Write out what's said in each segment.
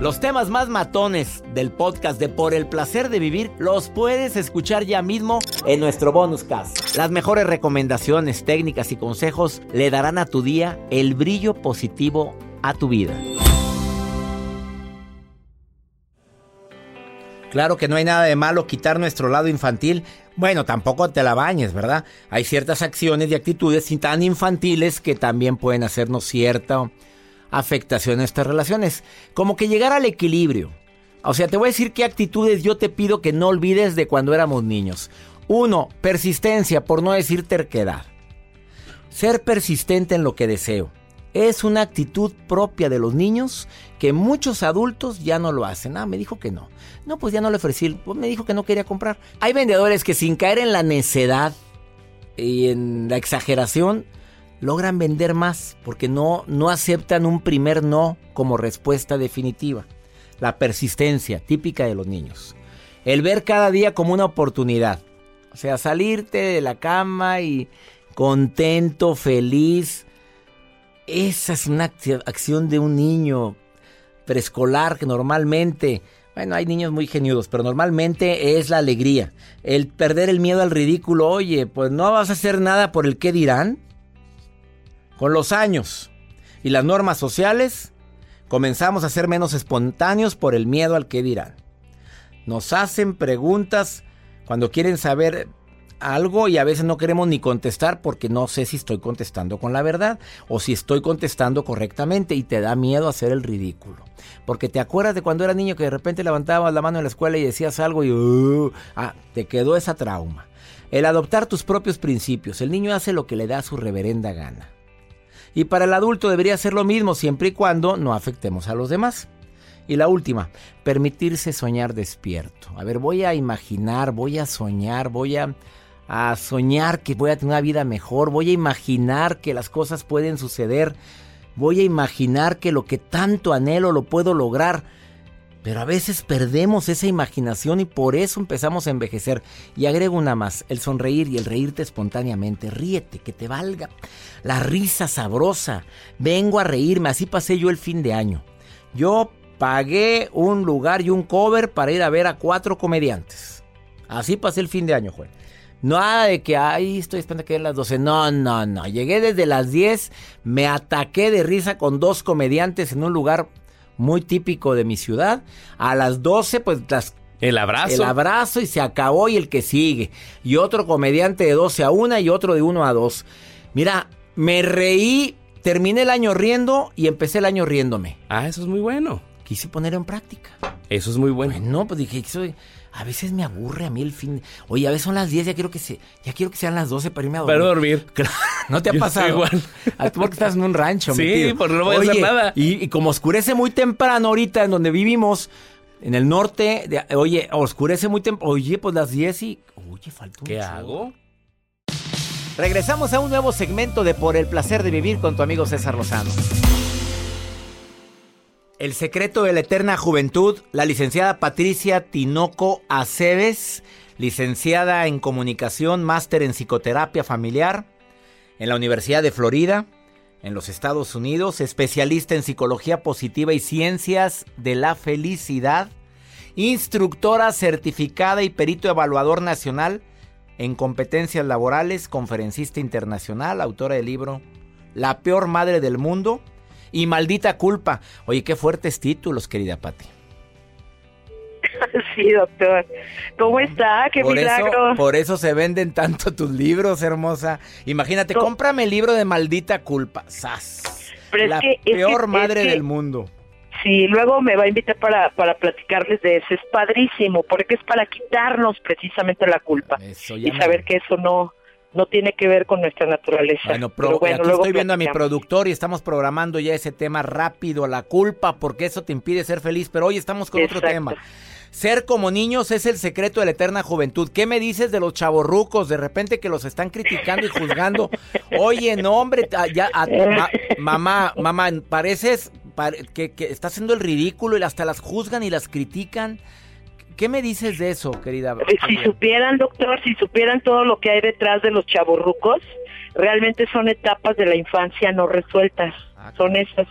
Los temas más matones del podcast de Por el placer de vivir los puedes escuchar ya mismo en nuestro bonus cast. Las mejores recomendaciones, técnicas y consejos le darán a tu día el brillo positivo a tu vida. Claro que no hay nada de malo quitar nuestro lado infantil. Bueno, tampoco te la bañes, ¿verdad? Hay ciertas acciones y actitudes tan infantiles que también pueden hacernos cierta afectación a estas relaciones. Como que llegar al equilibrio. O sea, te voy a decir qué actitudes yo te pido que no olvides de cuando éramos niños. Uno, persistencia, por no decir terquedad. Ser persistente en lo que deseo. Es una actitud propia de los niños que muchos adultos ya no lo hacen. Ah, me dijo que no. No, pues ya no le ofrecí. Pues me dijo que no quería comprar. Hay vendedores que sin caer en la necedad y en la exageración, logran vender más porque no, no aceptan un primer no como respuesta definitiva. La persistencia, típica de los niños. El ver cada día como una oportunidad. O sea, salirte de la cama y contento, feliz. Esa es una acción de un niño preescolar que normalmente, bueno, hay niños muy geniudos, pero normalmente es la alegría. El perder el miedo al ridículo, oye, pues no vas a hacer nada por el qué dirán. Con los años y las normas sociales, comenzamos a ser menos espontáneos por el miedo al que dirán. Nos hacen preguntas cuando quieren saber algo y a veces no queremos ni contestar porque no sé si estoy contestando con la verdad o si estoy contestando correctamente y te da miedo hacer el ridículo. Porque te acuerdas de cuando eras niño que de repente levantabas la mano en la escuela y decías algo y uh, ah, te quedó esa trauma. El adoptar tus propios principios. El niño hace lo que le da su reverenda gana. Y para el adulto debería ser lo mismo siempre y cuando no afectemos a los demás. Y la última, permitirse soñar despierto. A ver, voy a imaginar, voy a soñar, voy a, soñar que voy a tener una vida mejor, voy a imaginar que las cosas pueden suceder, voy a imaginar que lo que tanto anhelo lo puedo lograr. Pero a veces perdemos esa imaginación y por eso empezamos a envejecer. Y agrego una más, el sonreír y el reírte espontáneamente. Ríete, que te valga. La risa sabrosa. Vengo a reírme, así pasé yo el fin de año. Yo pagué un lugar y un cover para ir a ver a cuatro comediantes. Así pasé el fin de año, Juan. Nada de que, ahí estoy esperando que den las 12. No, no, no. Llegué desde las 10, me ataqué de risa con dos comediantes en un lugar muy típico de mi ciudad. A las 12, pues las el abrazo. El abrazo y se acabó y el que sigue. Y otro comediante de 12 a 1 y otro de 1 a 2. Mira, me reí, terminé el año riendo y empecé el año riéndome. Ah, eso es muy bueno. Quise poner en práctica. Eso es muy bueno. No, pues dije, soy, a veces me aburre a mí el fin. Oye, a veces son las 10, ya quiero que se, ya quiero que sean las 12 para irme a dormir. Para dormir. no te ha pasado. Igual. A tú porque estás en un rancho, Sí, por no voy a hacer nada. Y, como oscurece muy temprano ahorita en donde vivimos, en el norte, oye, oscurece muy temprano. Oye, pues las 10 y. Oye, falta un ¿Qué hago? Regresamos a un nuevo segmento de Por el placer de vivir con tu amigo César Lozano. El secreto de la eterna juventud, la licenciada Patricia Tinoco Aceves, licenciada en comunicación, máster en psicoterapia familiar en la Universidad de Florida, en los Estados Unidos, especialista en psicología positiva y ciencias de la felicidad, instructora certificada y perito evaluador nacional en competencias laborales, conferencista internacional, autora del libro La peor madre del mundo y Maldita Culpa. Oye, qué fuertes títulos, querida Patti. Sí, doctor. ¿Cómo está? ¡Qué por milagro! Eso, por eso se venden tanto tus libros, hermosa. Imagínate, cómprame el libro de Maldita Culpa. ¡Sas! la peor madre del mundo. Sí, luego me va a invitar para, para platicarles de eso. Es padrísimo, porque es para quitarnos precisamente la culpa y saber que eso no, no tiene que ver con nuestra naturaleza. Bueno, pero, bueno, aquí estoy viendo a mi productor y estamos programando ya ese tema rápido, la culpa, porque eso te impide ser feliz. Pero hoy estamos con otro tema. Ser como niños es el secreto de la eterna juventud. ¿Qué me dices de los chavorrucos? De repente que los están criticando y juzgando. Oye, no, hombre, ya, mamá, mamá, pareces que, que está haciendo el ridículo y hasta las juzgan y las critican. ¿Qué me dices de eso, querida? Si supieran, doctor, si supieran todo lo que hay detrás de los chavorrucos, realmente son etapas de la infancia no resueltas. Ah, son esas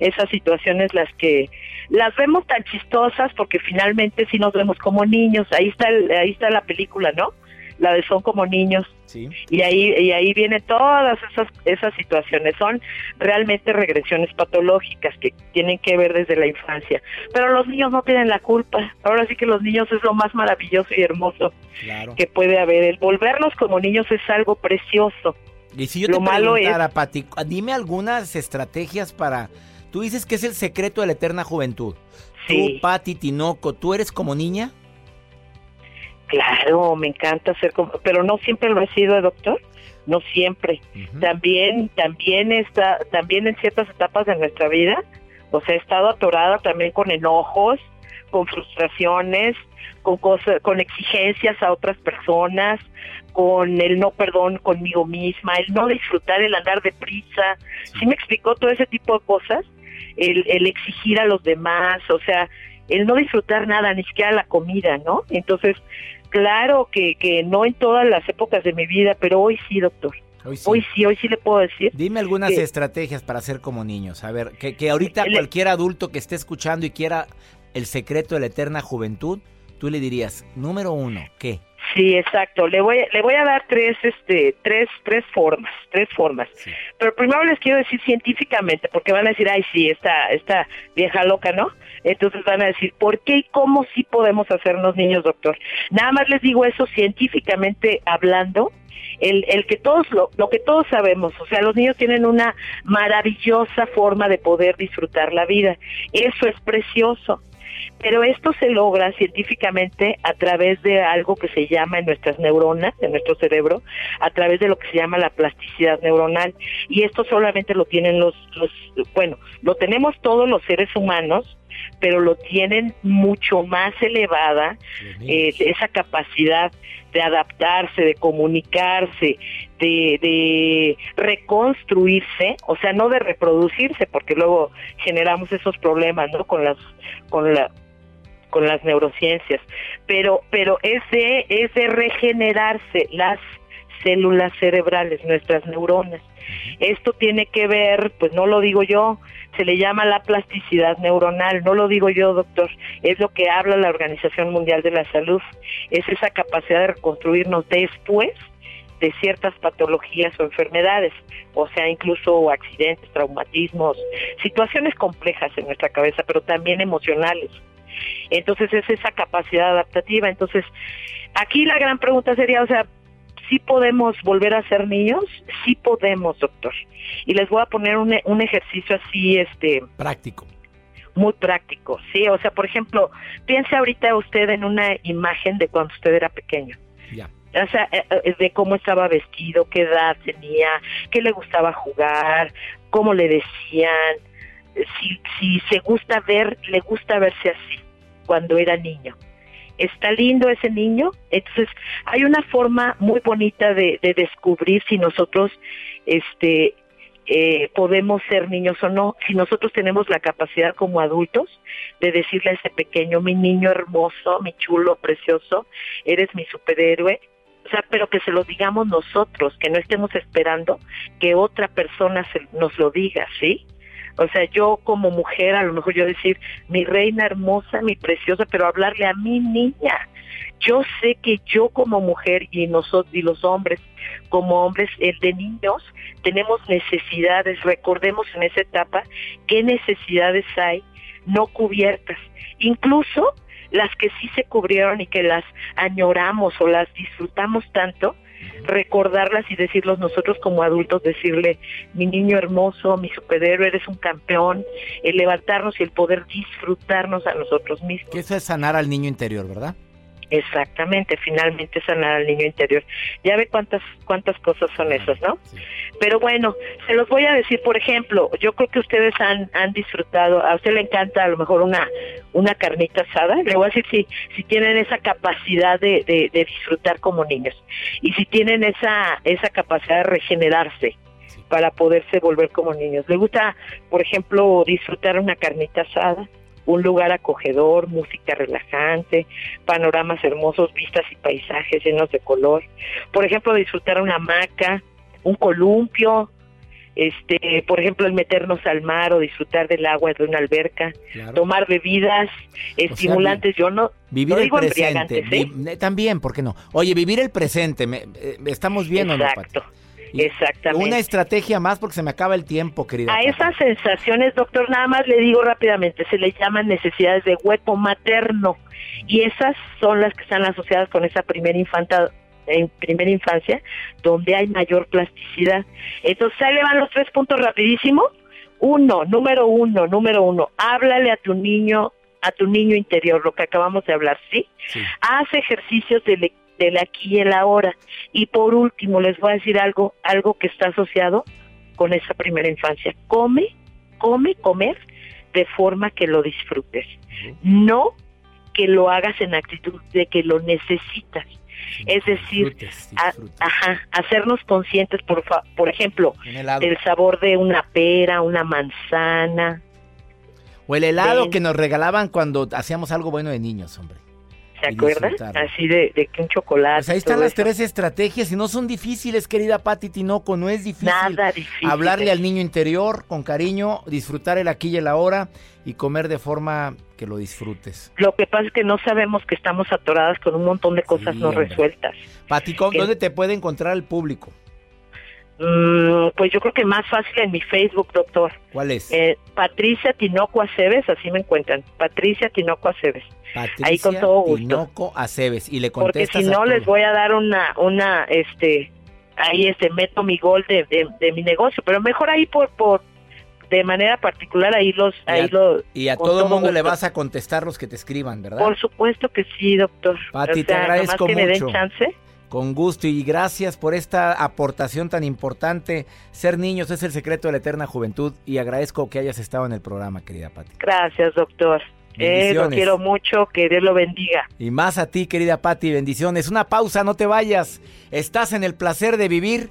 esas situaciones las que las vemos tan chistosas porque finalmente sí nos vemos como niños. Ahí está ahí está la película, ¿no? La de Son como niños. Y ahí y ahí vienen todas esas esas situaciones. Son realmente regresiones patológicas que tienen que ver desde la infancia. Pero los niños no tienen la culpa. Ahora sí que los niños es lo más maravilloso y hermoso que puede haber. El volverlos como niños es algo precioso. Y si yo lo te malo preguntara, Pati, dime algunas estrategias para... Tú dices que es el secreto de la eterna juventud. Tú, Pati Tinoco, ¿tú eres como niña? Claro, me encanta ser como, pero no siempre lo he sido, doctor. No siempre. También, también está, también en ciertas etapas de nuestra vida, o sea, he estado atorada también con enojos, con frustraciones, con cosas, con exigencias a otras personas, con el no perdón conmigo misma, el no disfrutar, el andar deprisa. ¿Sí me explicó todo ese tipo de cosas? El, el exigir a los demás, o sea, el no disfrutar nada, ni siquiera la comida, ¿no? Entonces, claro que, que no en todas las épocas de mi vida, pero hoy sí, doctor. Hoy sí. hoy sí, le puedo decir. Dime algunas estrategias para ser como niños. A ver, que, que ahorita cualquier adulto que esté escuchando y quiera el secreto de la eterna juventud, tú le dirías, número uno, ¿qué? Sí, exacto. Le voy, le voy a dar tres, este, tres, tres formas, tres formas. Pero primero les quiero decir científicamente, porque van a decir, ay, sí, esta, esta vieja loca, ¿no? Entonces van a decir, ¿por qué y cómo sí podemos hacernos niños, doctor? Nada más les digo eso científicamente hablando, el, el que todos lo, lo que todos sabemos, o sea, los niños tienen una maravillosa forma de poder disfrutar la vida. Eso es precioso. Pero esto se logra científicamente a través de algo que se llama en nuestras neuronas, en nuestro cerebro, a través de lo que se llama la plasticidad neuronal. Y esto solamente lo tienen los, los bueno, lo tenemos todos los seres humanos, pero lo tienen mucho más elevada, eh, esa capacidad de adaptarse, de comunicarse, de, de, reconstruirse, o sea, no de reproducirse, porque luego generamos esos problemas, ¿no? Con las, con la, con las neurociencias, pero, pero es de, es de regenerarse las células cerebrales, nuestras neuronas. Esto tiene que ver, pues no lo digo yo, se le llama la plasticidad neuronal, no lo digo yo, doctor, es lo que habla la Organización Mundial de la Salud, es esa capacidad de reconstruirnos después de ciertas patologías o enfermedades, o sea, incluso accidentes, traumatismos, situaciones complejas en nuestra cabeza, pero también emocionales. Entonces es esa capacidad adaptativa. Entonces, aquí la gran pregunta sería, o sea, ¿sí podemos volver a ser niños? Sí podemos, doctor. Y les voy a poner un, un ejercicio así, este... Práctico. Muy práctico, sí. O sea, por ejemplo, piense ahorita usted en una imagen de cuando usted era pequeño. Ya. O sea, eh, eh, de cómo estaba vestido, qué edad tenía, qué le gustaba jugar, cómo le decían, si, si se gusta ver, le gusta verse así cuando era niño está lindo ese niño. Entonces, hay una forma muy bonita de, descubrir si nosotros este, eh, podemos ser niños o no, si nosotros tenemos la capacidad como adultos de decirle a ese pequeño, mi niño hermoso, mi chulo, precioso, eres mi superhéroe. O sea, pero que se lo digamos nosotros, que no estemos esperando que otra persona se, nos lo diga, ¿sí? O sea, yo como mujer, a lo mejor yo decir, mi reina hermosa, mi preciosa, pero hablarle a mi niña. Yo sé que yo como mujer y nosotros y los hombres como hombres el de niños tenemos necesidades, recordemos en esa etapa qué necesidades hay no cubiertas, incluso las que sí se cubrieron y que las añoramos o las disfrutamos tanto, recordarlas y decirlos nosotros como adultos, decirle, mi niño hermoso, mi superhéroe, eres un campeón, el levantarnos y el poder disfrutarnos a nosotros mismos. Que eso es sanar al niño interior, ¿verdad? Exactamente, finalmente sanar al niño interior. Ya ve cuántas cuántas cosas son esas, ¿no? Pero bueno, se los voy a decir, por ejemplo, yo creo que ustedes han, han disfrutado, a usted le encanta a lo mejor una una carnita asada, le voy a decir si si tienen esa capacidad de, de, de disfrutar como niños y si tienen esa esa capacidad de regenerarse para poderse volver como niños. Le gusta, por ejemplo, disfrutar una carnita asada, un lugar acogedor, música relajante, panoramas hermosos, vistas y paisajes llenos de color. Por ejemplo, disfrutar una hamaca, un columpio, este, por ejemplo, el meternos al mar o disfrutar del agua de una alberca, tomar bebidas estimulantes, yo no vivir el presente, ¿eh? también, ¿por qué no? Oye, vivir el presente, me, eh, estamos viendo, Exacto. Exactamente. Una estrategia más porque se me acaba el tiempo, querida. A esas sensaciones, doctor, nada más le digo rápidamente, se le llaman necesidades de hueco materno y esas son las que están asociadas con esa primera infanta en primera infancia, donde hay mayor plasticidad. Entonces, ahí le van los tres puntos rapidísimo. Uno, número uno, número uno, háblale a tu niño, a tu niño interior, lo que acabamos de hablar, ¿sí? sí. Haz ejercicios de lectura del aquí y el ahora. Y por último, les voy a decir algo, algo que está asociado con esa primera infancia. Come, come, comer de forma que lo disfrutes. No que lo hagas en actitud de que lo necesitas. es decir, ajá, hacernos conscientes, por, por ejemplo, del sabor de una pera, una manzana. O el helado que nos regalaban cuando hacíamos algo bueno de niños, hombre. ¿Se acuerdan? Así de, que un chocolate. Pues ahí están las tres estrategias y no son difíciles, querida Pati Tinoco, no es difícil. Nada difícil. Hablarle al niño interior con cariño, disfrutar el aquí y el ahora y comer de forma que lo disfrutes. Lo que pasa es que no sabemos que estamos atoradas con un montón de cosas no resueltas. Pati, ¿dónde te puede encontrar el público? Mm, pues yo creo que más fácil en mi Facebook, doctor. ¿Cuál es? Eh, Patricia Tinoco Aceves, así me encuentran. Patricia Tinoco Aceves. Patricia Ahí con todo gusto. Tinoco Aceves. Y le Porque si no, les voy a dar una, una, este, ahí este, meto mi gol de, de, mi negocio. Pero mejor ahí por, por, de manera particular ahí los, y ahí a, Y a todo el mundo le vas a contestar los que te escriban, ¿verdad? Por supuesto que sí, doctor. Pati, te agradezco que mucho. me den chance. Con gusto y gracias por esta aportación tan importante. Ser niños es el secreto de la eterna juventud y agradezco que hayas estado en el programa, querida Pati. Gracias, doctor. Eh, lo quiero mucho, que Dios lo bendiga. Y más a ti, querida Pati, bendiciones. Una pausa, no te vayas. Estás en el placer de vivir.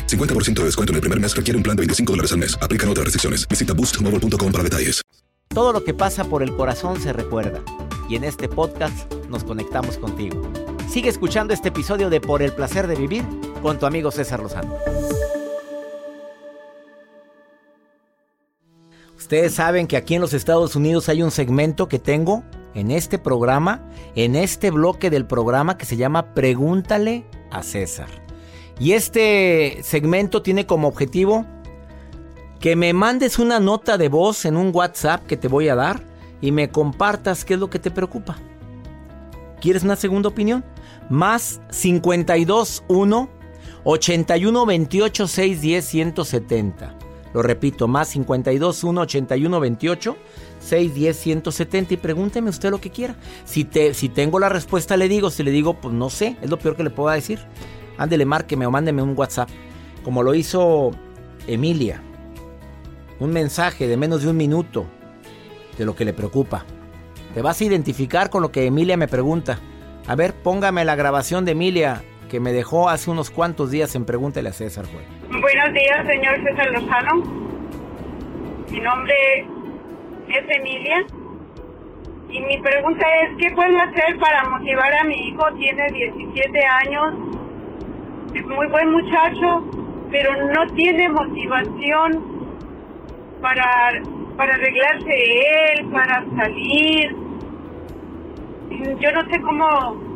50% de descuento en el primer mes requiere un plan de 25 dólares al mes. Aplican otras restricciones. Visita boostmobile.com para detalles. Todo lo que pasa por el corazón se recuerda. Y en este podcast nos conectamos contigo. Sigue escuchando este episodio de Por el placer de vivir con tu amigo César Lozano. Ustedes saben que aquí en los Estados Unidos hay un segmento que tengo en este programa, en este bloque del programa que se llama Pregúntale a César. Y este segmento tiene como objetivo que me mandes una nota de voz en un WhatsApp que te voy a dar y me compartas qué es lo que te preocupa. ¿Quieres una segunda opinión? Más 52 1 81 28 610 170. Lo repito, más 52 1 81 28 610 170 y pregúnteme usted lo que quiera. Si, te, si tengo la respuesta le digo, si le digo, pues no sé, es lo peor que le pueda decir. Ándele, márqueme o mándeme un WhatsApp, como lo hizo Emilia. Un mensaje de menos de un minuto de lo que le preocupa. Te vas a identificar con lo que Emilia me pregunta. A ver, póngame la grabación de Emilia que me dejó hace unos cuantos días en Pregúntele a César. Buenos días, señor César Lozano. Mi nombre es Emilia. Y mi pregunta es, ¿qué puedo hacer para motivar a mi hijo? Tiene 17 años, muy buen muchacho, pero no tiene motivación para, para arreglarse él, para salir. Yo no sé cómo,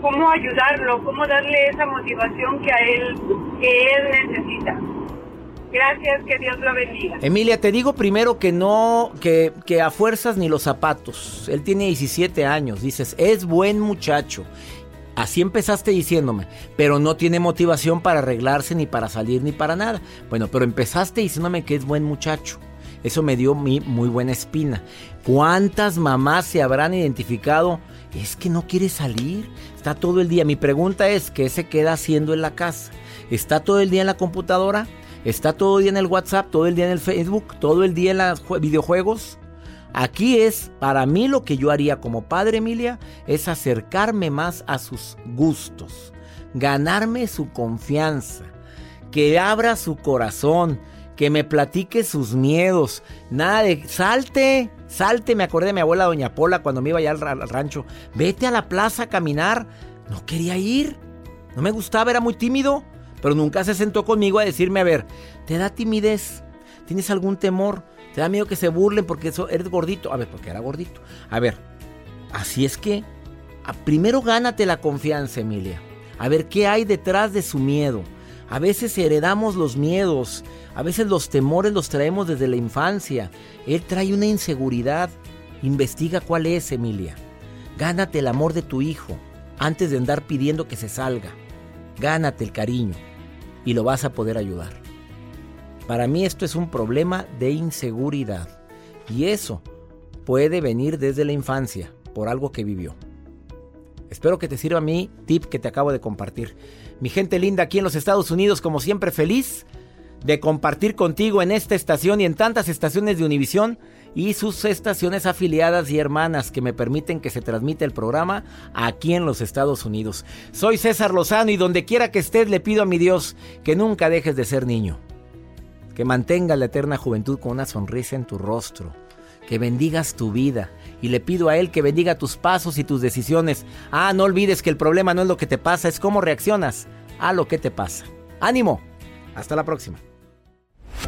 cómo ayudarlo, cómo darle esa motivación que a él, que él necesita. Gracias, que Dios lo bendiga. Emilia, te digo primero que no, que, que a fuerzas ni los zapatos. Él tiene 17 años, dices, es buen muchacho. Así empezaste diciéndome, pero no tiene motivación para arreglarse, ni para salir, ni para nada. Bueno, pero empezaste diciéndome que es buen muchacho. Eso me dio mi muy buena espina. ¿Cuántas mamás se habrán identificado? Es que no quiere salir, está todo el día. Mi pregunta es, ¿qué se queda haciendo en la casa? ¿Está todo el día en la computadora? Está todo el día en el WhatsApp, todo el día en el Facebook, todo el día en los videojuegos. Aquí es, para mí lo que yo haría como padre, Emilia, es acercarme más a sus gustos, ganarme su confianza, que abra su corazón, que me platique sus miedos. Nada de, salte, salte, me acordé de mi abuela Doña Pola cuando me iba allá al rancho. Vete a la plaza a caminar. No quería ir, no me gustaba, era muy tímido. Pero nunca se sentó conmigo a decirme, a ver, ¿te da timidez? ¿Tienes algún temor? ¿Te da miedo que se burlen porque eso, eres gordito? A ver, porque era gordito. A ver, así es que primero gánate la confianza, Emilia. A ver qué hay detrás de su miedo. A veces heredamos los miedos, a veces los temores los traemos desde la infancia. Él trae una inseguridad. Investiga cuál es, Emilia. Gánate el amor de tu hijo antes de andar pidiendo que se salga. Gánate el cariño y lo vas a poder ayudar. Para mí esto es un problema de inseguridad y eso puede venir desde la infancia por algo que vivió. Espero que te sirva mi tip que te acabo de compartir. Mi gente linda aquí en los Estados Unidos, como siempre feliz de compartir contigo en esta estación y en tantas estaciones de Univisión y sus estaciones afiliadas y hermanas que me permiten que se transmita el programa aquí en los Estados Unidos. Soy César Lozano y donde quiera que estés le pido a mi Dios que nunca dejes de ser niño, que mantengas la eterna juventud con una sonrisa en tu rostro, que bendigas tu vida y le pido a Él que bendiga tus pasos y tus decisiones. Ah, no olvides que el problema no es lo que te pasa, es cómo reaccionas a lo que te pasa. Ánimo, hasta la próxima.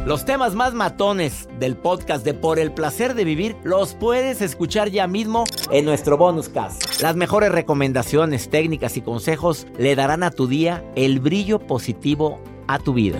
Los temas más matones del podcast de Por el placer de vivir los puedes escuchar ya mismo en nuestro bonus cast. Las mejores recomendaciones, técnicas y consejos le darán a tu día el brillo positivo a tu vida.